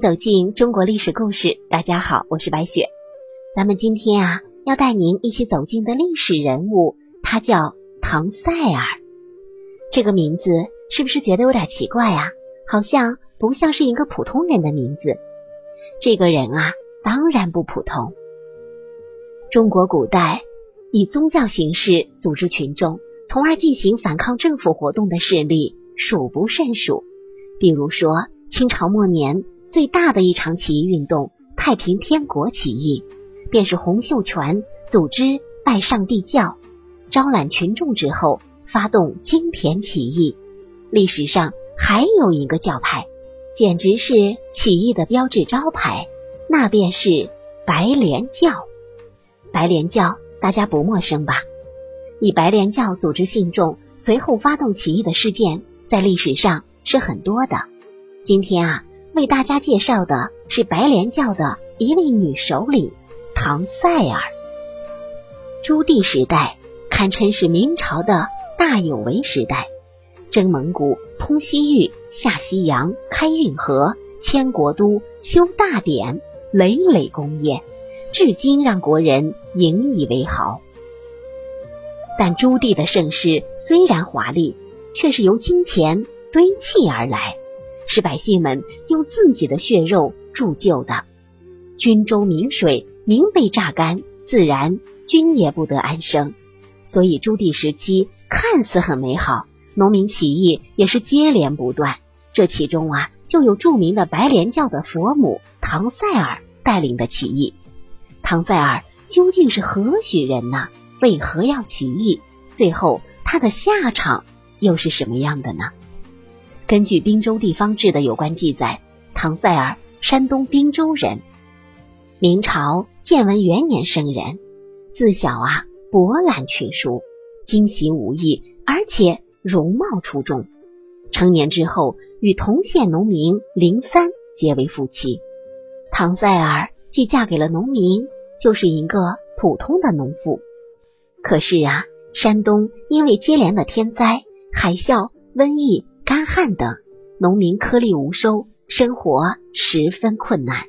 走进中国历史故事。大家好，我是白雪。咱们今天啊，要带您一起走进的历史人物，他叫唐塞尔。这个名字是不是觉得有点奇怪啊？好像不像是一个普通人的名字。这个人啊，当然不普通。中国古代以宗教形式组织群众，从而进行反抗政府活动的势力数不胜数。比如说，清朝末年最大的一场起义运动——太平天国起义，便是洪秀全组织拜上帝教，招揽群众之后发动金田起义。历史上还有一个教派，简直是起义的标志招牌，那便是白莲教。白莲教大家不陌生吧？以白莲教组织信众，随后发动起义的事件，在历史上。是很多的。今天啊，为大家介绍的是白莲教的一位女首领唐塞尔。朱棣时代堪称是明朝的大有为时代，征蒙古、通西域、下西洋、开运河、迁国都、修大典，累累功业，至今让国人引以为豪。但朱棣的盛世虽然华丽，却是由金钱。堆砌而来，是百姓们用自己的血肉铸就的。军州民水，民被榨干，自然军也不得安生。所以朱棣时期看似很美好，农民起义也是接连不断。这其中啊，就有著名的白莲教的佛母唐赛尔带领的起义。唐赛尔究竟是何许人呢？为何要起义？最后他的下场又是什么样的呢？根据《滨州地方志》的有关记载，唐塞尔，山东滨州人，明朝建文元年生人。自小啊，博览群书，精习武艺，而且容貌出众。成年之后，与同县农民林三结为夫妻。唐塞尔既嫁给了农民，就是一个普通的农妇。可是啊，山东因为接连的天灾、海啸、瘟疫。干旱等，农民颗粒无收，生活十分困难。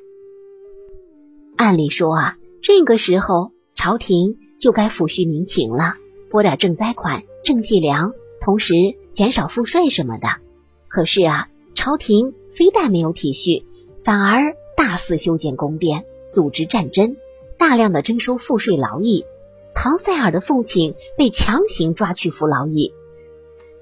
按理说啊，这个时候朝廷就该抚恤民情了，拨点赈灾款、赈济粮，同时减少赋税什么的。可是啊，朝廷非但没有体恤，反而大肆修建宫殿，组织战争，大量的征收赋税劳役。唐塞尔的父亲被强行抓去服劳役。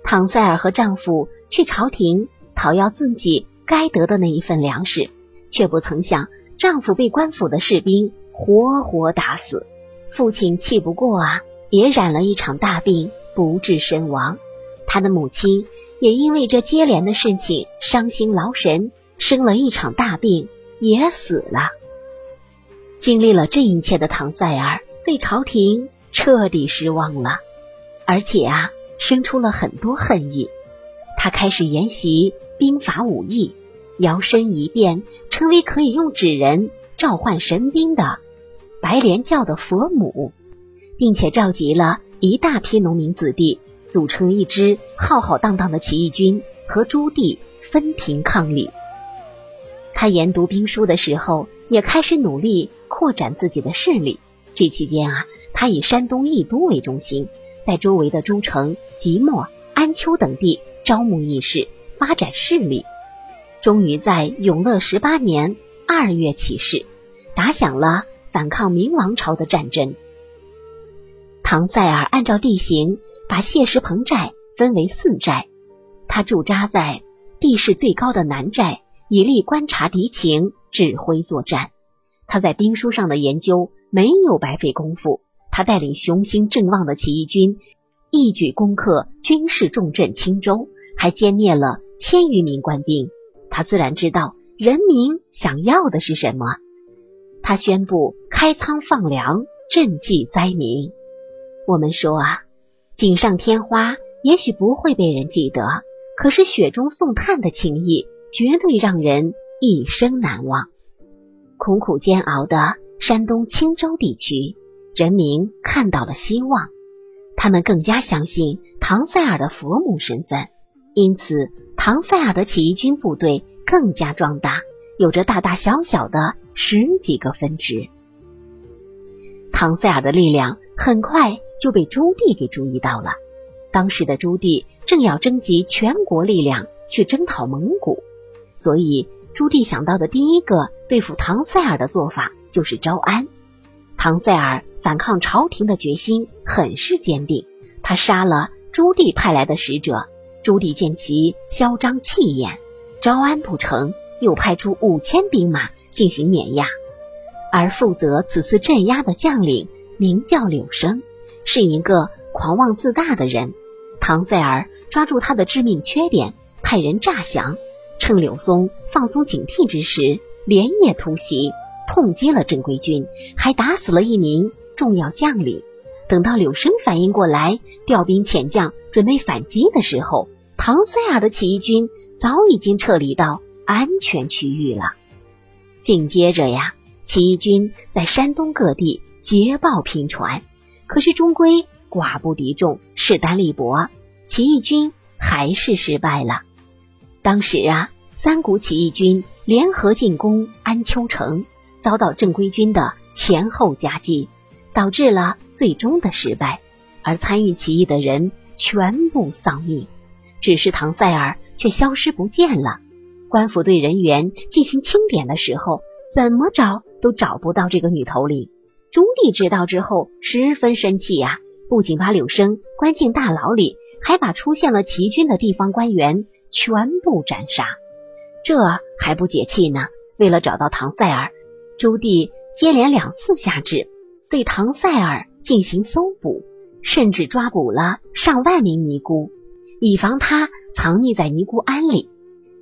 唐塞尔和丈夫。去朝廷讨要自己该得的那一份粮食，却不曾想丈夫被官府的士兵活活打死。父亲气不过啊，也染了一场大病，不治身亡。他的母亲也因为这接连的事情伤心劳神，生了一场大病，也死了。经历了这一切的唐塞尔对朝廷彻底失望了，而且啊，生出了很多恨意。他开始研习兵法武艺，摇身一变，成为可以用纸人召唤神兵的白莲教的佛母，并且召集了一大批农民子弟，组成一支浩浩荡荡的起义军，和朱棣分庭抗礼。他研读兵书的时候，也开始努力扩展自己的势力。这期间啊，他以山东益都为中心，在周围的诸城、即墨、安丘等地。招募义士，发展势力，终于在永乐十八年二月起事，打响了反抗明王朝的战争。唐塞尔按照地形，把谢石棚寨分为四寨，他驻扎在地势最高的南寨，以利观察敌情，指挥作战。他在兵书上的研究没有白费功夫，他带领雄心正旺的起义军，一举攻克军事重镇青州。还歼灭了千余名官兵，他自然知道人民想要的是什么。他宣布开仓放粮，赈济灾民。我们说啊，锦上添花也许不会被人记得，可是雪中送炭的情谊绝对让人一生难忘。苦苦煎熬的山东青州地区人民看到了希望，他们更加相信唐塞尔的佛母身份。因此，唐塞尔的起义军部队更加壮大，有着大大小小的十几个分支。唐塞尔的力量很快就被朱棣给注意到了。当时的朱棣正要征集全国力量去征讨蒙古，所以朱棣想到的第一个对付唐塞尔的做法就是招安。唐塞尔反抗朝廷的决心很是坚定，他杀了朱棣派来的使者。朱棣见其嚣张气焰，招安不成，又派出五千兵马进行碾压。而负责此次镇压的将领名叫柳生，是一个狂妄自大的人。唐塞尔抓住他的致命缺点，派人诈降，趁柳松放松警惕之时，连夜突袭，痛击了正规军，还打死了一名重要将领。等到柳生反应过来，调兵遣将，准备反击的时候，唐塞尔的起义军早已经撤离到安全区域了。紧接着呀，起义军在山东各地捷报频传，可是终归。寡不敌众，势单力薄，起义军还是失败了。当时啊，三股起义军联合进攻安丘城，遭到正规军的前后夹击，导致了最终的失败。而参与起义的人全部丧命，只是唐塞尔却消失不见了。官府对人员进行清点的时候，怎么找都找不到这个女头领。朱棣知道之后，十分生气呀。不仅把柳生关进大牢里，还把出现了齐军的地方官员全部斩杀。这还不解气呢。为了找到唐塞尔，朱棣接连两次下旨，对唐塞尔进行搜捕，甚至抓捕了上万名尼姑，以防他藏匿在尼姑庵里。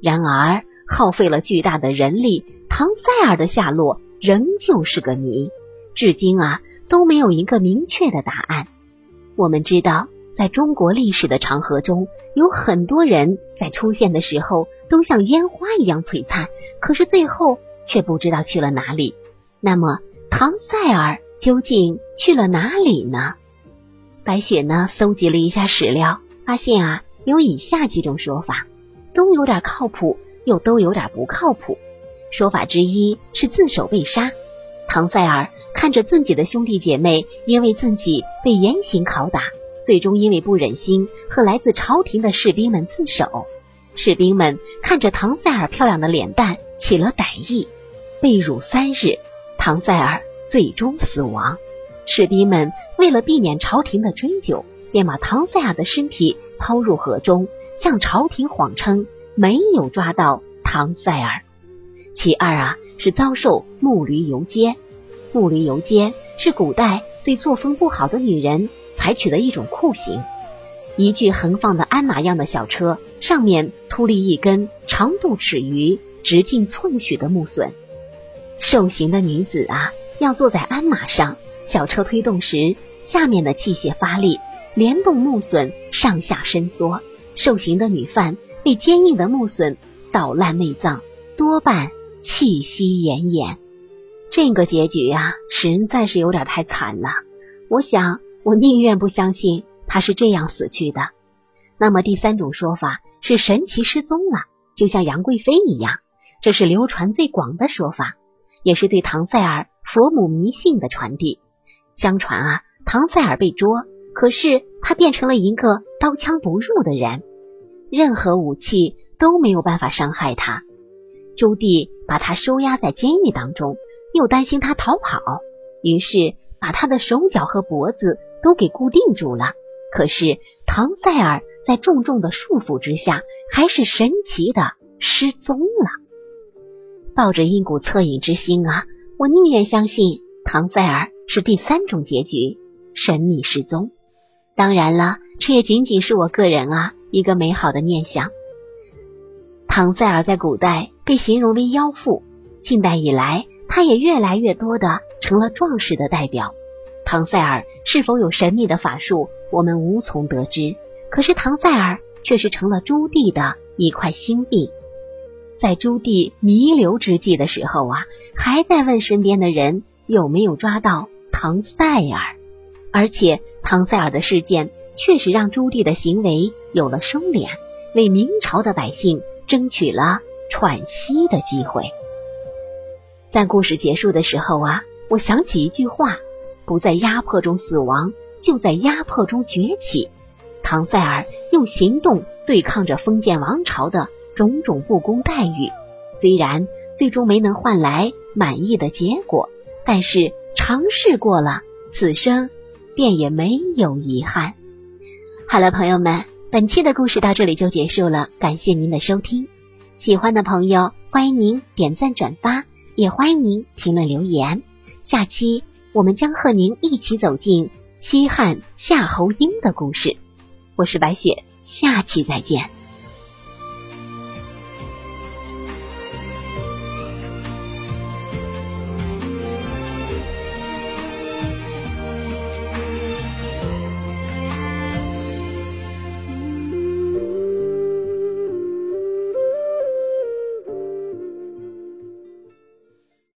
然而，耗费了巨大的人力，唐塞尔的下落仍旧是个谜，至今啊都没有一个明确的答案。我们知道，在中国历史的长河中，有很多人在出现的时候都像烟花一样璀璨，可是最后却不知道去了哪里。那么，唐塞尔究竟去了哪里呢？白雪呢？搜集了一下史料，发现啊，有以下几种说法，都有点靠谱，又都有点不靠谱。说法之一是自首被杀，唐塞尔。看着自己的兄弟姐妹因为自己被严刑拷打，最终因为不忍心和来自朝廷的士兵们自首，士兵们看着唐塞尔漂亮的脸蛋起了歹意，被辱三日，唐塞尔最终死亡。士兵们为了避免朝廷的追究，便把唐塞尔的身体抛入河中，向朝廷谎称没有抓到唐塞尔。其二啊，是遭受木驴游街。木驴游街是古代对作风不好的女人采取的一种酷刑。一具横放的鞍马样的小车，上面突立一根长度尺余、直径寸许的木笋。受刑的女子啊，要坐在鞍马上，小车推动时，下面的器械发力，连动木笋上下伸缩。受刑的女犯被坚硬的木笋捣烂内脏，多半气息奄奄。这个结局呀，实在是有点太惨了。我想，我宁愿不相信她是这样死去的。那么第三种说法是神奇失踪了，就像杨贵妃一样，这是流传最广的说法，也是对唐塞尔佛母迷信的传递。相传啊，唐塞尔被捉，可是他变成了一个刀枪不入的人，任何武器都没有办法伤害他。朱棣把他收押在监狱当中。又担心他逃跑，于是把他的手脚和脖子都给固定住了。可是唐塞尔在重重的束缚之下，还是神奇的失踪了。抱着一股恻隐之心啊，我宁愿相信唐塞尔是第三种结局，神秘失踪。当然了，这也仅仅是我个人啊一个美好的念想。唐塞尔在古代被形容为妖妇，近代以来。他也越来越多的成了壮士的代表。唐塞尔是否有神秘的法术，我们无从得知。可是唐塞尔却是成了朱棣的一块心病。在朱棣弥留之际的时候啊，还在问身边的人有没有抓到唐塞尔。而且唐塞尔的事件确实让朱棣的行为有了收敛，为明朝的百姓争取了喘息的机会。在故事结束的时候啊，我想起一句话：不在压迫中死亡，就在压迫中崛起。唐塞尔用行动对抗着封建王朝的种种不公待遇，虽然最终没能换来满意的结果，但是尝试过了，此生便也没有遗憾。好了，朋友们，本期的故事到这里就结束了，感谢您的收听。喜欢的朋友，欢迎您点赞转发，也欢迎您评论留言。下期我们将和您一起走进西汉夏侯婴的故事。我是白雪，下期再见。